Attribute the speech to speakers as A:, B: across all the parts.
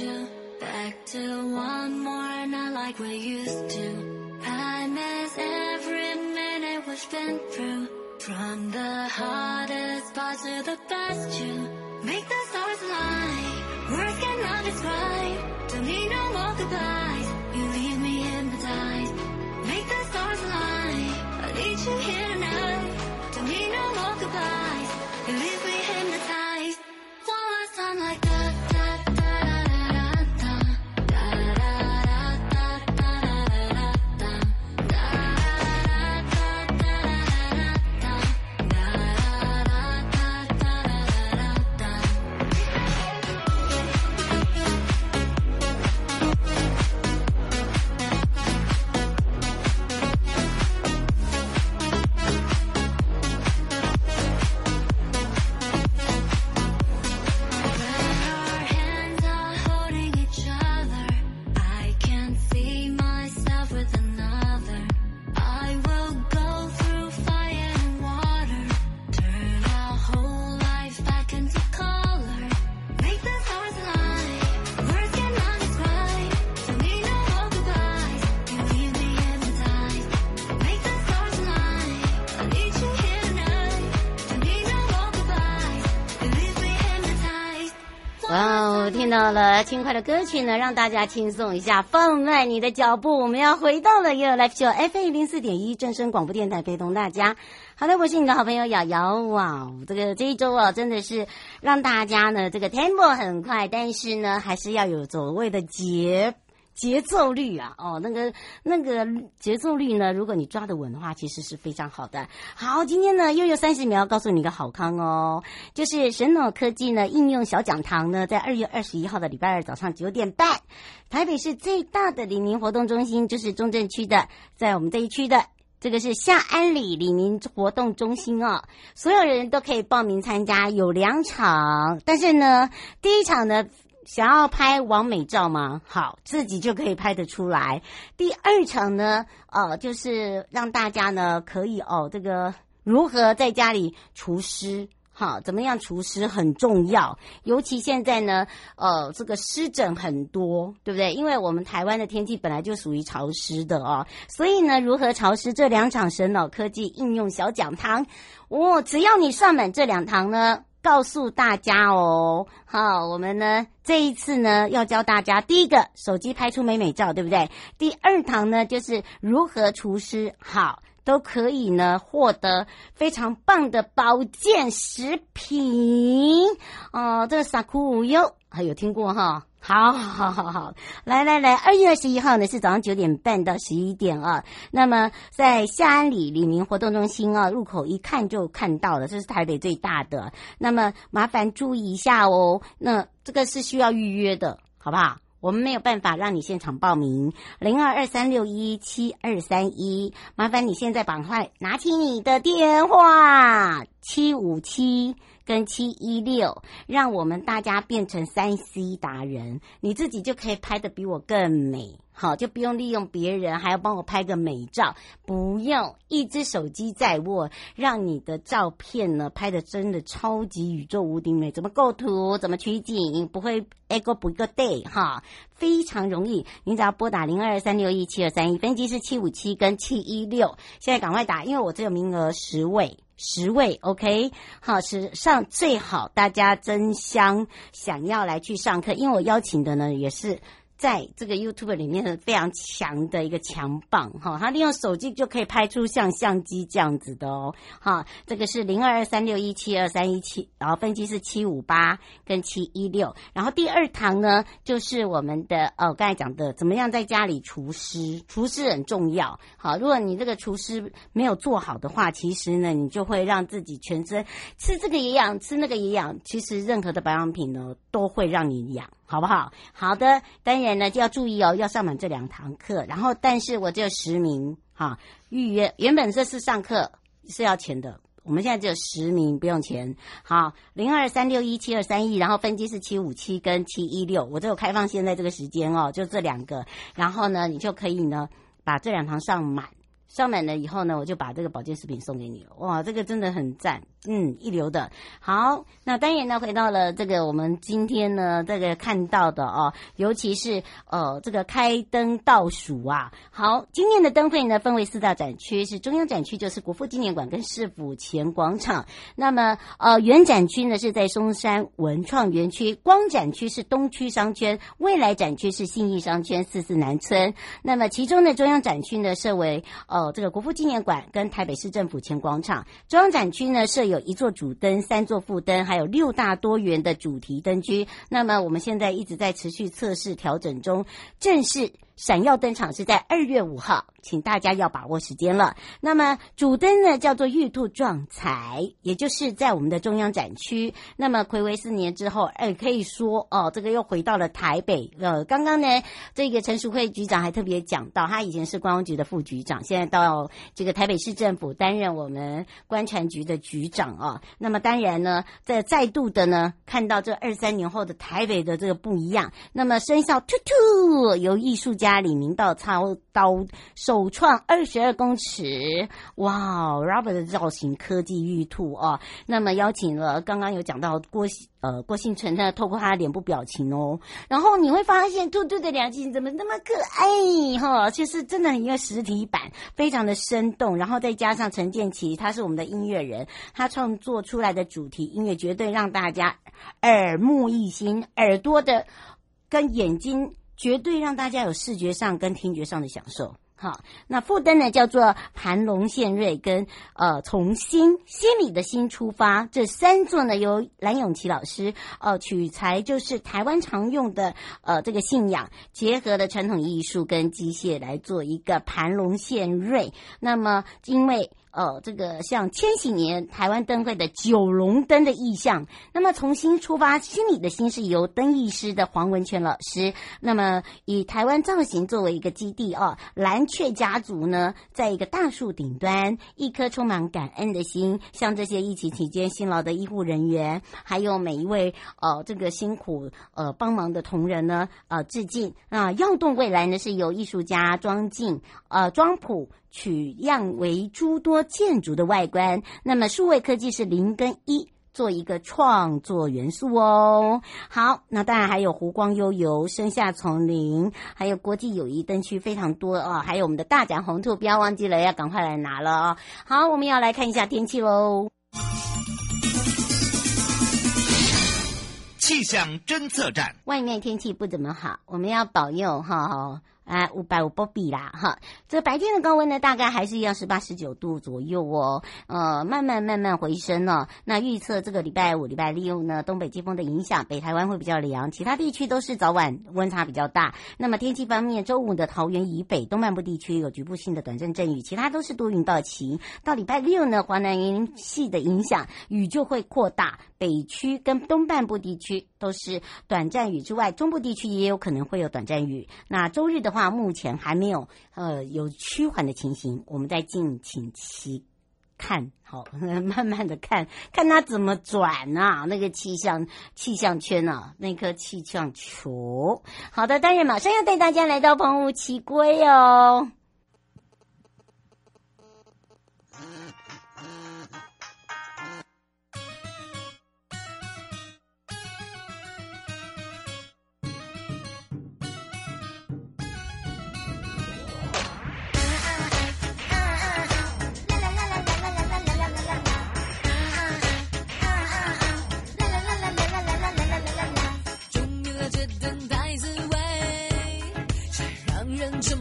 A: you back to one more, not like we used to. I miss every minute we've been through. From the hardest parts to the best, you make the stars align. Words cannot describe. Don't need no more goodbyes. You leave me hypnotized. Make the
B: stars align. I need
A: you here tonight. Don't need no more goodbyes. You leave
B: 轻快的歌曲呢，让大家轻松一下，放慢你的脚步。我们要回到了 Your Life Show FM 零四点一正声广播电台，陪同大家。好的，我是你的好朋友瑶瑶。哇，这个这一周啊，真的是让大家呢，这个 tempo 很快，但是呢，还是要有所谓的节。节奏率啊，哦，那个那个节奏率呢，如果你抓得稳的话，其实是非常好的。好，今天呢又有三十秒告诉你一个好康哦，就是神脑科技呢应用小讲堂呢，在二月二十一号的礼拜二早上九点半，台北市最大的李宁活动中心，就是中正区的，在我们这一区的这个是下安里李宁活动中心哦，所有人都可以报名参加，有两场，但是呢，第一场呢。想要拍完美照吗？好，自己就可以拍得出来。第二场呢，呃，就是让大家呢可以哦，这个如何在家里除湿，好，怎么样除湿很重要。尤其现在呢，呃，这个湿疹很多，对不对？因为我们台湾的天气本来就属于潮湿的哦，所以呢，如何潮湿这两场神脑科技应用小讲堂，哦，只要你上满这两堂呢。告诉大家哦，好，我们呢这一次呢要教大家第一个手机拍出美美照，对不对？第二堂呢就是如何除湿，好，都可以呢获得非常棒的保健食品哦。这个撒库无忧还有听过哈？好，好，好，好，来，来，来，二月二十一号呢是早上九点半到十一点啊。那么在下安里里民活动中心啊，入口一看就看到了，这是台北最大的。那么麻烦注意一下哦，那这个是需要预约的，好不好？我们没有办法让你现场报名，零二二三六一七二三一，麻烦你现在赶快拿起你的电话，七五七。跟七一六，让我们大家变成三 C 达人，你自己就可以拍得比我更美。好，就不用利用别人，还要帮我拍个美照，不用一只手机在握，让你的照片呢拍得真的超级宇宙无敌美。怎么构图，怎么取景，不会一个不一个 day 哈，非常容易。你只要拨打零二三六一七二三一，分机是七五七跟七一六，现在赶快打，因为我只有名额十位，十位 OK。好，史上最好大家争相想要来去上课，因为我邀请的呢也是。在这个 YouTube 里面是非常强的一个强棒哈，他利用手机就可以拍出像相机这样子的哦，哈，这个是零二二三六一七二三一七，然后分机是七五八跟七一六，然后第二堂呢就是我们的哦，刚才讲的怎么样在家里厨师，厨师很重要，好，如果你这个厨师没有做好的话，其实呢你就会让自己全身吃这个也痒，吃那个也痒，其实任何的保养品呢都会让你痒。好不好？好的，当然呢就要注意哦，要上满这两堂课。然后，但是我只有十名哈，预约原本这次上课是要钱的，我们现在只有十名，不用钱。好，零二三六一七二三一，然后分机是七五七跟七一六，我只有开放现在这个时间哦，就这两个。然后呢，你就可以呢把这两堂上满，上满了以后呢，我就把这个保健食品送给你。哇，这个真的很赞。嗯，一流的。好，那当然呢，回到了这个我们今天呢，这个看到的哦，尤其是呃，这个开灯倒数啊。好，今年的灯会呢，分为四大展区，是中央展区，就是国父纪念馆跟市府前广场。那么呃，原展区呢是在松山文创园区，光展区是东区商圈，未来展区是信义商圈四四南村。那么其中的中央展区呢设为呃这个国父纪念馆跟台北市政府前广场。中央展区呢设有。一座主灯，三座副灯，还有六大多元的主题灯区。那么我们现在一直在持续测试调整中，正式。闪耀登场是在二月五号，请大家要把握时间了。那么主灯呢叫做玉兔撞彩，也就是在我们的中央展区。那么睽违四年之后，哎，可以说哦，这个又回到了台北。呃，刚刚呢，这个陈淑慧局长还特别讲到，他以前是观光局的副局长，现在到这个台北市政府担任我们观传局的局长啊。那么当然呢，在再度的呢，看到这二三年后的台北的这个不一样。那么生肖兔兔由艺术家。家李明道操刀首创二十二公尺，哇！Robert 的造型科技玉兔哦，那么邀请了刚刚有讲到郭呃郭婞淳呢，透过他的脸部表情哦，然后你会发现兔兔的两鳍怎么那么可爱哈、哦？其实真的一个实体版，非常的生动，然后再加上陈建奇，他是我们的音乐人，他创作出来的主题音乐绝对让大家耳目一新，耳朵的跟眼睛。绝对让大家有视觉上跟听觉上的享受。好，那副灯呢叫做盘龙献瑞跟呃从心心里的心出发，这三座呢由蓝永琪老师呃取材，就是台湾常用的呃这个信仰，结合的传统艺术跟机械来做一个盘龙献瑞。那么因为呃，这个像千禧年台湾灯会的九龙灯的意象，那么从新出发，心里的心是由灯艺师的黄文全老师，那么以台湾造型作为一个基地哦，蓝雀家族呢，在一个大树顶端，一颗充满感恩的心，向这些疫情期间辛劳的医护人员，还有每一位呃这个辛苦呃帮忙的同仁呢，呃致敬啊！耀动未来呢，是由艺术家庄敬呃庄普。取样为诸多建筑的外观，那么数位科技是零跟一做一个创作元素哦。好，那当然还有湖光悠游、生下丛林，还有国际友谊灯区非常多啊、哦，还有我们的大奖红兔，不要忘记了，要赶快来拿了哦。好，我们要来看一下天气喽。
C: 气象侦测站，
B: 外面天气不怎么好，我们要保佑哈。哎，五百五波比啦，哈，这白天的高温呢，大概还是一样十八、十九度左右哦，呃，慢慢慢慢回升了、哦。那预测这个礼拜五、礼拜六呢，东北季风的影响，北台湾会比较凉，其他地区都是早晚温差比较大。那么天气方面，周五的桃园以北、东半部地区有局部性的短暂阵雨，其他都是多云到晴。到礼拜六呢，华南云系的影响，雨就会扩大，北区跟东半部地区都是短暂雨之外，中部地区也有可能会有短暂雨。那周日的话，目前还没有呃有趋缓的情形，我们再敬请期看，好，慢慢的看看它怎么转啊，那个气象气象圈啊，那颗气象球。好的，当然马上要带大家来到澎湖奇龟哦。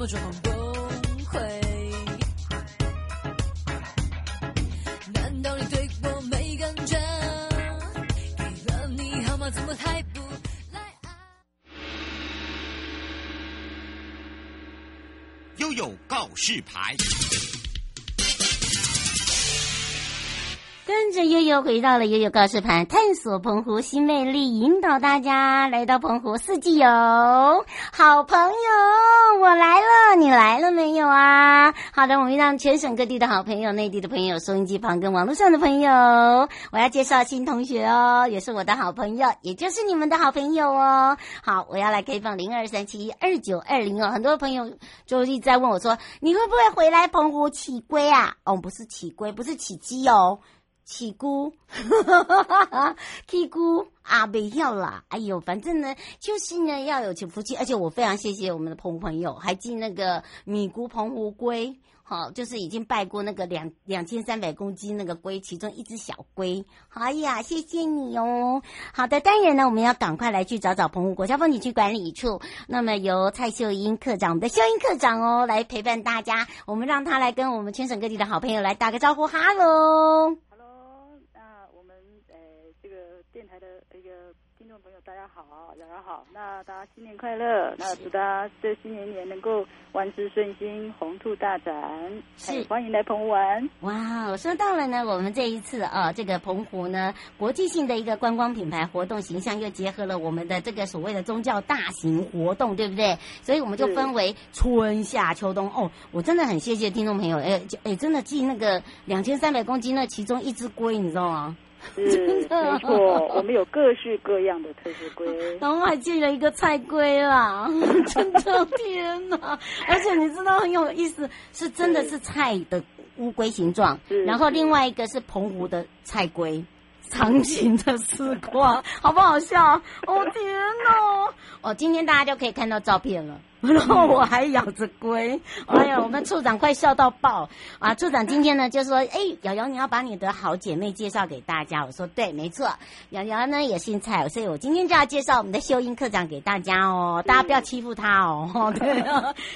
D: 状况崩溃，难道你对我没感觉？给了你号码，怎么还不来啊？
C: 悠悠告示牌。
B: 跟着悠悠回到了悠悠告示牌，探索澎湖新魅力，引导大家来到澎湖四季游。好朋友，我来了，你来了没有啊？好的，我们让全省各地的好朋友、内地的朋友、收音机旁跟网络上的朋友，我要介绍新同学哦，也是我的好朋友，也就是你们的好朋友哦。好，我要来开放零二三七一二九二零哦。很多朋友就一直在问我说，你会不会回来澎湖起龟啊？哦，不是起龟，不是起鸡哦。起龟，起龟啊，不要啦！哎呦，反正呢，就是呢，要有福气，而且我非常谢谢我们的澎湖朋友，还寄那个米龟澎湖龟。好，就是已经拜过那个两两千三百公斤那个龟，其中一只小龟。哎呀，谢谢你哦。好的，当然呢，我们要赶快来去找找澎湖国家风景区管理处。那么由蔡秀英课长，我们的秀英课长哦，来陪伴大家。我们让他来跟我们全省各地的好朋友来打个招呼。哈喽。
E: 电台的一个听好，瑶瑶好，那大家新年快乐，那祝大家这新年年能够万事顺心，宏图大展，是欢迎来澎湖玩。
B: 哇，我说到了呢，我们这一次啊，这个澎湖呢，国际性的一个观光品牌活动形象，又结合了我们的这个所谓的宗教大型活动，对不对？所以我们就分为春夏秋冬。哦，我真的很谢谢听众朋友，哎哎，真的寄那个两千三百公斤那其中一只龟，你知道吗？
E: 是，没错，我们有各式各样的特色龟，
B: 然后还进了一个菜龟啦，真的天哪！而且你知道很有意思，是真的是菜的乌龟形状，然后另外一个是澎湖的菜龟，长形的丝瓜，好不好笑？哦天哪！哦，今天大家就可以看到照片了。然后我还咬着龟，哎呀，我们处长快笑到爆啊！处长今天呢就说：“哎，瑶瑶，你要把你的好姐妹介绍给大家。”我说：“对，没错，瑶瑶呢也姓蔡，所以我今天就要介绍我们的秀英课长给大家哦。大家不要欺负他哦，对，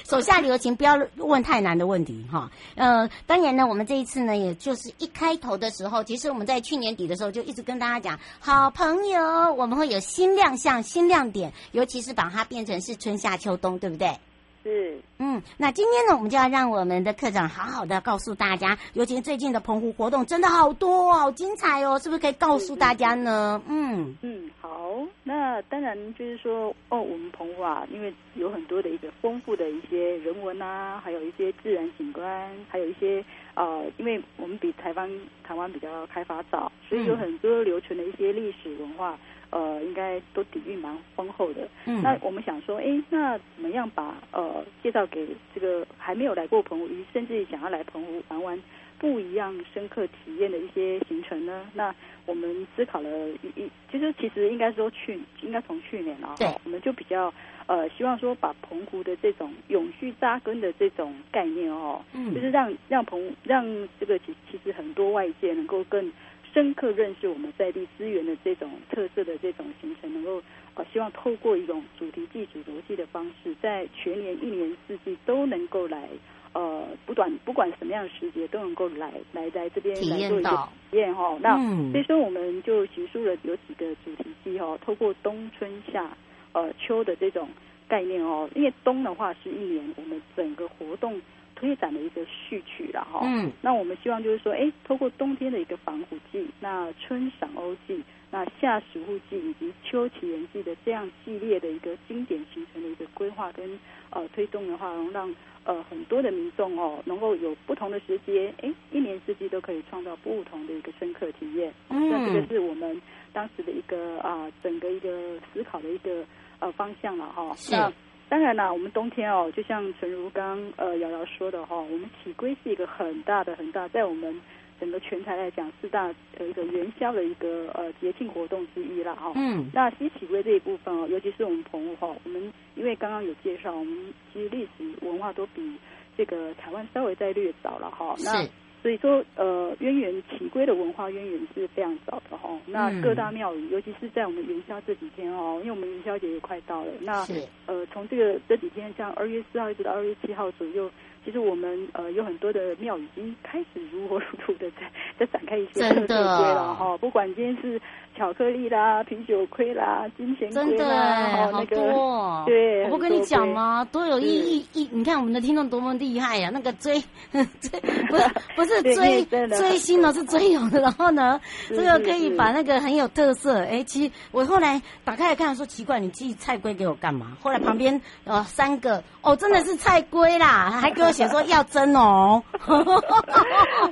B: 手下留情，不要问太难的问题哈。呃，当然呢，我们这一次呢，也就是一开头的时候，其实我们在去年底的时候就一直跟大家讲，好朋友，我们会有新亮相、新亮点，尤其是把它变成是春夏秋冬，对不对？”对，
E: 是，
B: 嗯，那今天呢，我们就要让我们的课长好好的告诉大家，尤其最近的澎湖活动真的好多哦，好精彩哦，是不是可以告诉大家呢？嗯
E: 嗯，好，那当然就是说，哦，我们澎湖啊，因为有很多的一个丰富的一些人文啊，还有一些自然景观，还有一些呃，因为我们比台湾台湾比较开发早，所以有很多留存的一些历史文化。呃，应该都底蕴蛮丰厚的。嗯，那我们想说，哎，那怎么样把呃介绍给这个还没有来过澎湖，甚至想要来澎湖玩玩不一样深刻体验的一些行程呢？那我们思考了一一，其实其实应该说去，应该从去年啊，对，我们就比较呃希望说把澎湖的这种永续扎根的这种概念哦，嗯，就是让让澎让这个其其实很多外界能够更。深刻认识我们在地资源的这种特色的这种形成，能够呃，希望透过一种主题暨主逻辑的方式，在全年一年四季都能够来呃，不管不管什么样的时节都能够来来来这边来做一个体验哈。那所以说我们就提出了有几个主题季哈，透过冬春夏呃秋的这种概念哦，因为冬的话是一年我们整个活动。推展的一个序曲了哈。
B: 嗯，
E: 那我们希望就是说，哎，透过冬天的一个防腐剂，那春赏欧季，那夏食护季以及秋祈缘季的这样系列的一个经典行程的一个规划跟呃推动的话，能让呃很多的民众哦能够有不同的时节，哎，一年四季都可以创造不同的一个深刻体验。
B: 嗯，
E: 那这个是我们当时的一个啊、呃、整个一个思考的一个呃方向了哈。
B: 是。
E: 那当然啦，我们冬天哦，就像陈如刚呃瑶瑶说的哈，我们起归是一个很大的很大，在我们整个全台来讲四大呃一个元宵的一个呃节庆活动之一啦哈。
B: 嗯。那
E: 西起归这一部分哦，尤其是我们澎湖哈，我们因为刚刚有介绍，我们其实历史文化都比这个台湾稍微再略早了哈。那所以说，呃，渊源起归的文化渊源是非常早的哈、哦。那各大庙宇，尤其是在我们元宵这几天哦，因为我们元宵节也快到了。那呃，从这个这几天，像二月四号一直到二月七号左右，其实我们呃有很多的庙宇已经开始如火如荼的在 在展开一些特色龟了哈。不管今天是巧克力啦、啤酒亏啦、金钱龟啦，
B: 好多、
E: 哦、对，
B: 我不跟你讲吗？多有意义意！你看我们的听众多么厉害呀、啊！那个追 追 不是不是。追追星呢，是追友的。然后呢，这个可以把那个很有特色。哎，其实我后来打开来看，说奇怪，你寄菜龟给我干嘛？后来旁边呃三个哦，真的是菜龟啦，还给我写说要蒸哦，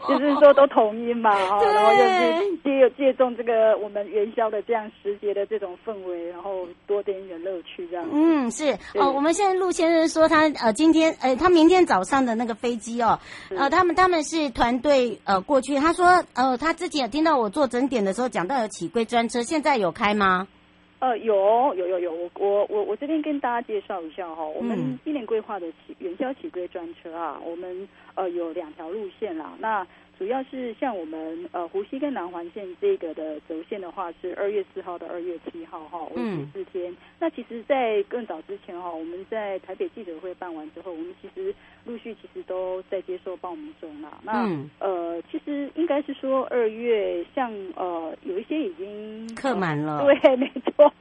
E: 就是说都同音嘛，哦，然后就是借借重这个我们元宵的这样时节的这种氛围，然后多点一点乐趣这样。
B: 嗯，是哦。我们现在陆先生说他呃今天呃他明天早上的那个飞机哦，呃他们他们是团。团队呃过去，他说呃他之前有听到我做整点的时候讲到有起归专车，现在有开吗？
E: 呃有有有有，我我我我这边跟大家介绍一下哈，我们今年规划的起元宵起归专车啊，我们呃有两条路线啦，那。主要是像我们呃湖西跟南环线这个的轴线的话，是二月四号到二月七号哈，为期四天。嗯、那其实，在更早之前哈，我们在台北记者会办完之后，我们其实陆续其实都在接受报名中啦。那、嗯、呃，其实应该是说二月像呃有一些已经
B: 客满了，
E: 对，没错。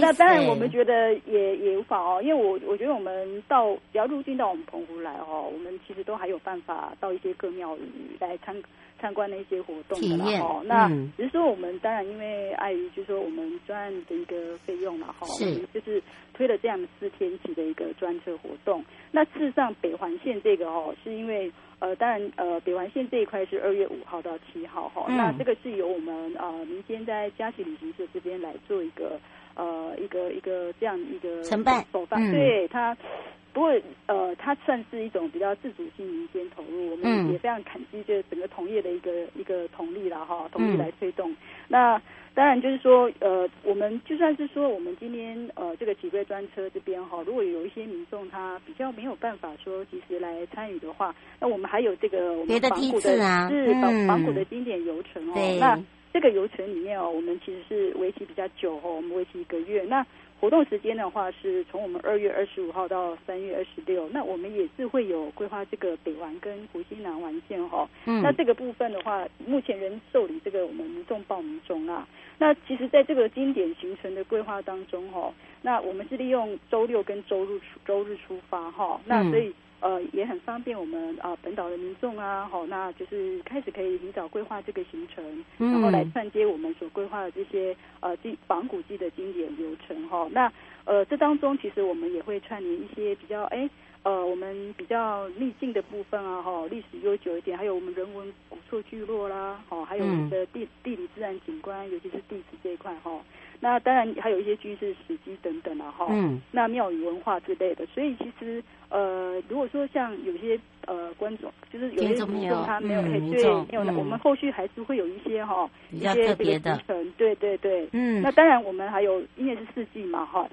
E: 那当然我们觉得也也无法哦，因为我我觉得我们到只要入境到我们澎湖来哦，我们其实都还有办法到一些各庙宇来。参参观的一些活动的啦，哦，那只是说我们当然因为碍于就是说我们专案的一个费用了哈，是就是推了这样四天期的一个专车活动。那事实上北环线这个哦，是因为呃，当然呃，北环线这一块是二月五号到七号哈，嗯、那这个是由我们呃民间在嘉许旅行社这边来做一个呃一个一个这样一个
B: 承办，
E: 嗯、对它。不过，呃，它算是一种比较自主性民间投入，我们也非常感激这整个同业的一个一个同力了哈，同力来推动。嗯、那当然就是说，呃，我们就算是说我们今天呃这个脊椎专车这边哈，如果有一些民众他比较没有办法说及时来参与的话，那我们还有这个我们仿古的，
B: 啊、
E: 是仿仿古的经典游程哦。对那这个游程里面哦，我们其实是为期比较久哦，我们为期一个月。那活动时间的话，是从我们二月二十五号到三月二十六。那我们也是会有规划这个北环跟湖西南环线哈。嗯。那这个部分的话，目前仍受理这个我们民众报名中啊。那其实，在这个经典行程的规划当中哈，那我们是利用周六跟周日出周日出发哈。那所以。呃，也很方便我们啊、呃，本岛的民众啊，好，那就是开始可以提早规划这个行程，然后来串接我们所规划的这些呃经仿古迹的经典流程哈。那呃，这当中其实我们也会串联一些比较哎呃，我们比较秘境的部分啊，哈，历史悠久一点，还有我们人文古厝聚落啦，哈，还有我们的地地理自然景观，尤其是地质这一块哈。那当然还有一些军事史迹等等啊，哈，嗯，那庙宇文化之类的，所以其实呃，如果说像有些呃观众，就是有些民众他没有，对，没有，我们后续还是会有一些哈，一些这个行程，对对对，嗯，那当然我们还有因为是四季嘛，哈，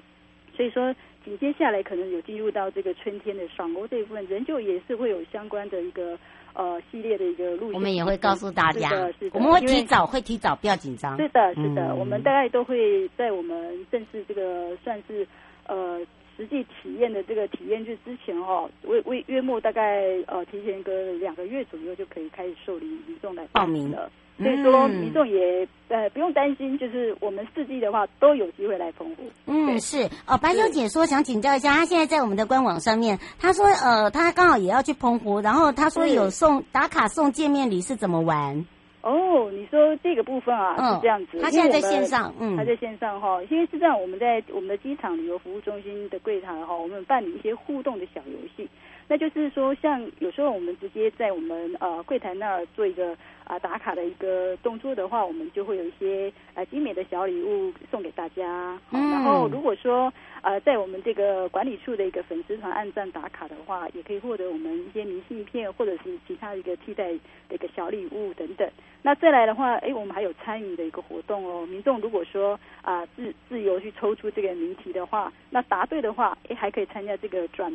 E: 所以说紧接下来可能有进入到这个春天的赏欧这一部分，仍旧也是会有相关的一个。呃，系列的一个路线，
B: 我们也会告诉大家，
E: 是的，是的，
B: 我们会提早，会提早，不要紧张。
E: 是的，是的，嗯、我们大概都会在我们正式这个算是呃实际体验的这个体验日之前哈、哦，为为月末大概呃提前个两个月左右就可以开始受理民众来报名。了。所以说
B: 嗯
E: 民众也呃不用担心，就是我们四季的话都有机会来澎湖。
B: 嗯，是。哦，白小姐说想请教一下，她现在在我们的官网上面，她说呃，她刚好也要去澎湖，然后她
E: 说
B: 有送打卡送见面礼是怎么玩？
E: 哦，你说这个部分啊、
B: 嗯
E: 是这样子，
B: 他现在在线上嗯。
E: 他在线上哈，因为是这样，我们在我们的机场旅游服务中心的柜台哈，我们办理一些互动的小游戏，那就是说，像有时候我们直接在我们呃柜台那儿做一个啊、呃、打卡的一个动作的话，我们就会有一些呃精美的小礼物送给大家。
B: 嗯
E: 然后如果说呃在我们这个管理处的一个粉丝团按赞打卡的话，也可以获得我们一些明信片或者是其他的一个替代的一个小礼物等等。那再来的话，哎，我们还有参与的一个活动哦。民众如果说啊、自自由去抽出这个谜题的话，那答对的话，哎，还可以参加这个转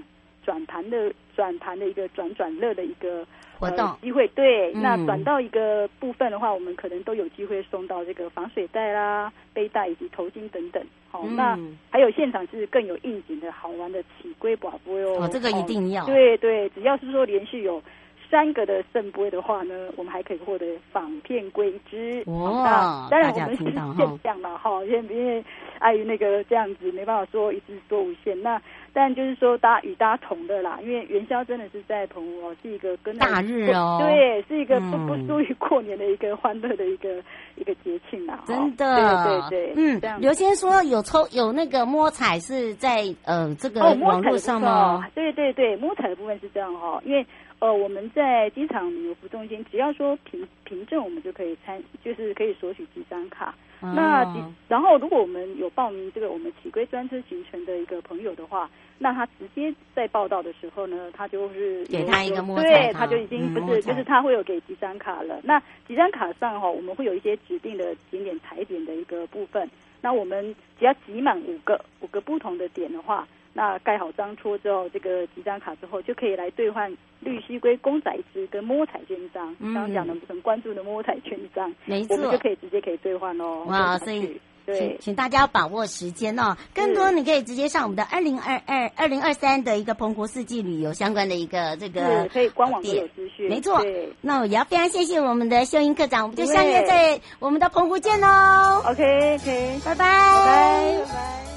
E: 转盘的转盘的一个转转乐的一个
B: 活动
E: 呃、机会。对，
B: 嗯
E: 那转到一个部分的话，我们可能都有机会送到这个防水袋啦、背带以及头巾等等。好、
B: 嗯
E: 那还有现场是更有应景的好玩的起龟宝宝哟。
B: 哦，这个一定要。
E: 对对，只要是说连续有三个的圣杯的话呢，我们还可以获得仿片龟汁。
B: 哇
E: 那当然我们是
B: 听到哈
E: 限量了哈，因为因为碍于那个这样子没办法说一次说无限。那但就是说大家与大家同的啦，因为元宵真的是在澎湖哦，是一个跟
B: 大日哦
E: 对，是一个不
B: 嗯
E: 不输于过年的一个欢乐的一个一个节庆啦。
B: 真的，
E: 对对对，
B: 嗯
E: 这样，
B: 刘先说有抽有那个摸彩是在呃
E: 这个
B: 网络上吗？，
E: 对对对，摸彩的部分是这样哈、哦，因为呃我们在机场旅游服务中心，只要说凭凭证，我们就可以参，就是可以索取几张卡。那
B: 哦
E: 然后如果我们有报名这个我们起归专车行程的一个朋友的话，那他直接在报到的时候呢，他就是
B: 给他一个摸彩对，
E: 他就已经不是，
B: 嗯
E: 就是他会有给几张卡了。那几张卡上哈、哦，我们会有一些指定的景点踩点的一个部分。那我们只要集满五个五个不同的点的话，那盖好章戳之后，这个几张卡之后就可以来兑换绿西龟公仔纸跟摸彩券章。
B: 嗯
E: 刚刚讲的很关注的摸彩券章，
B: 没
E: 我们就。可以直接可以兑换哦。
B: 哇，所以请
E: 对。
B: 请大家把握时间哦。更多你可以直接上我们的二零二二二零二三的一个澎湖四季旅游相关的一个这
E: 个可以官网都有资
B: 讯，没
E: 错。
B: 那我也要非常谢谢我们的秀英课长，我们就
E: 对
B: 相约在我们的澎湖见喽。
E: OK OK，
B: 拜拜，
E: 拜拜拜拜。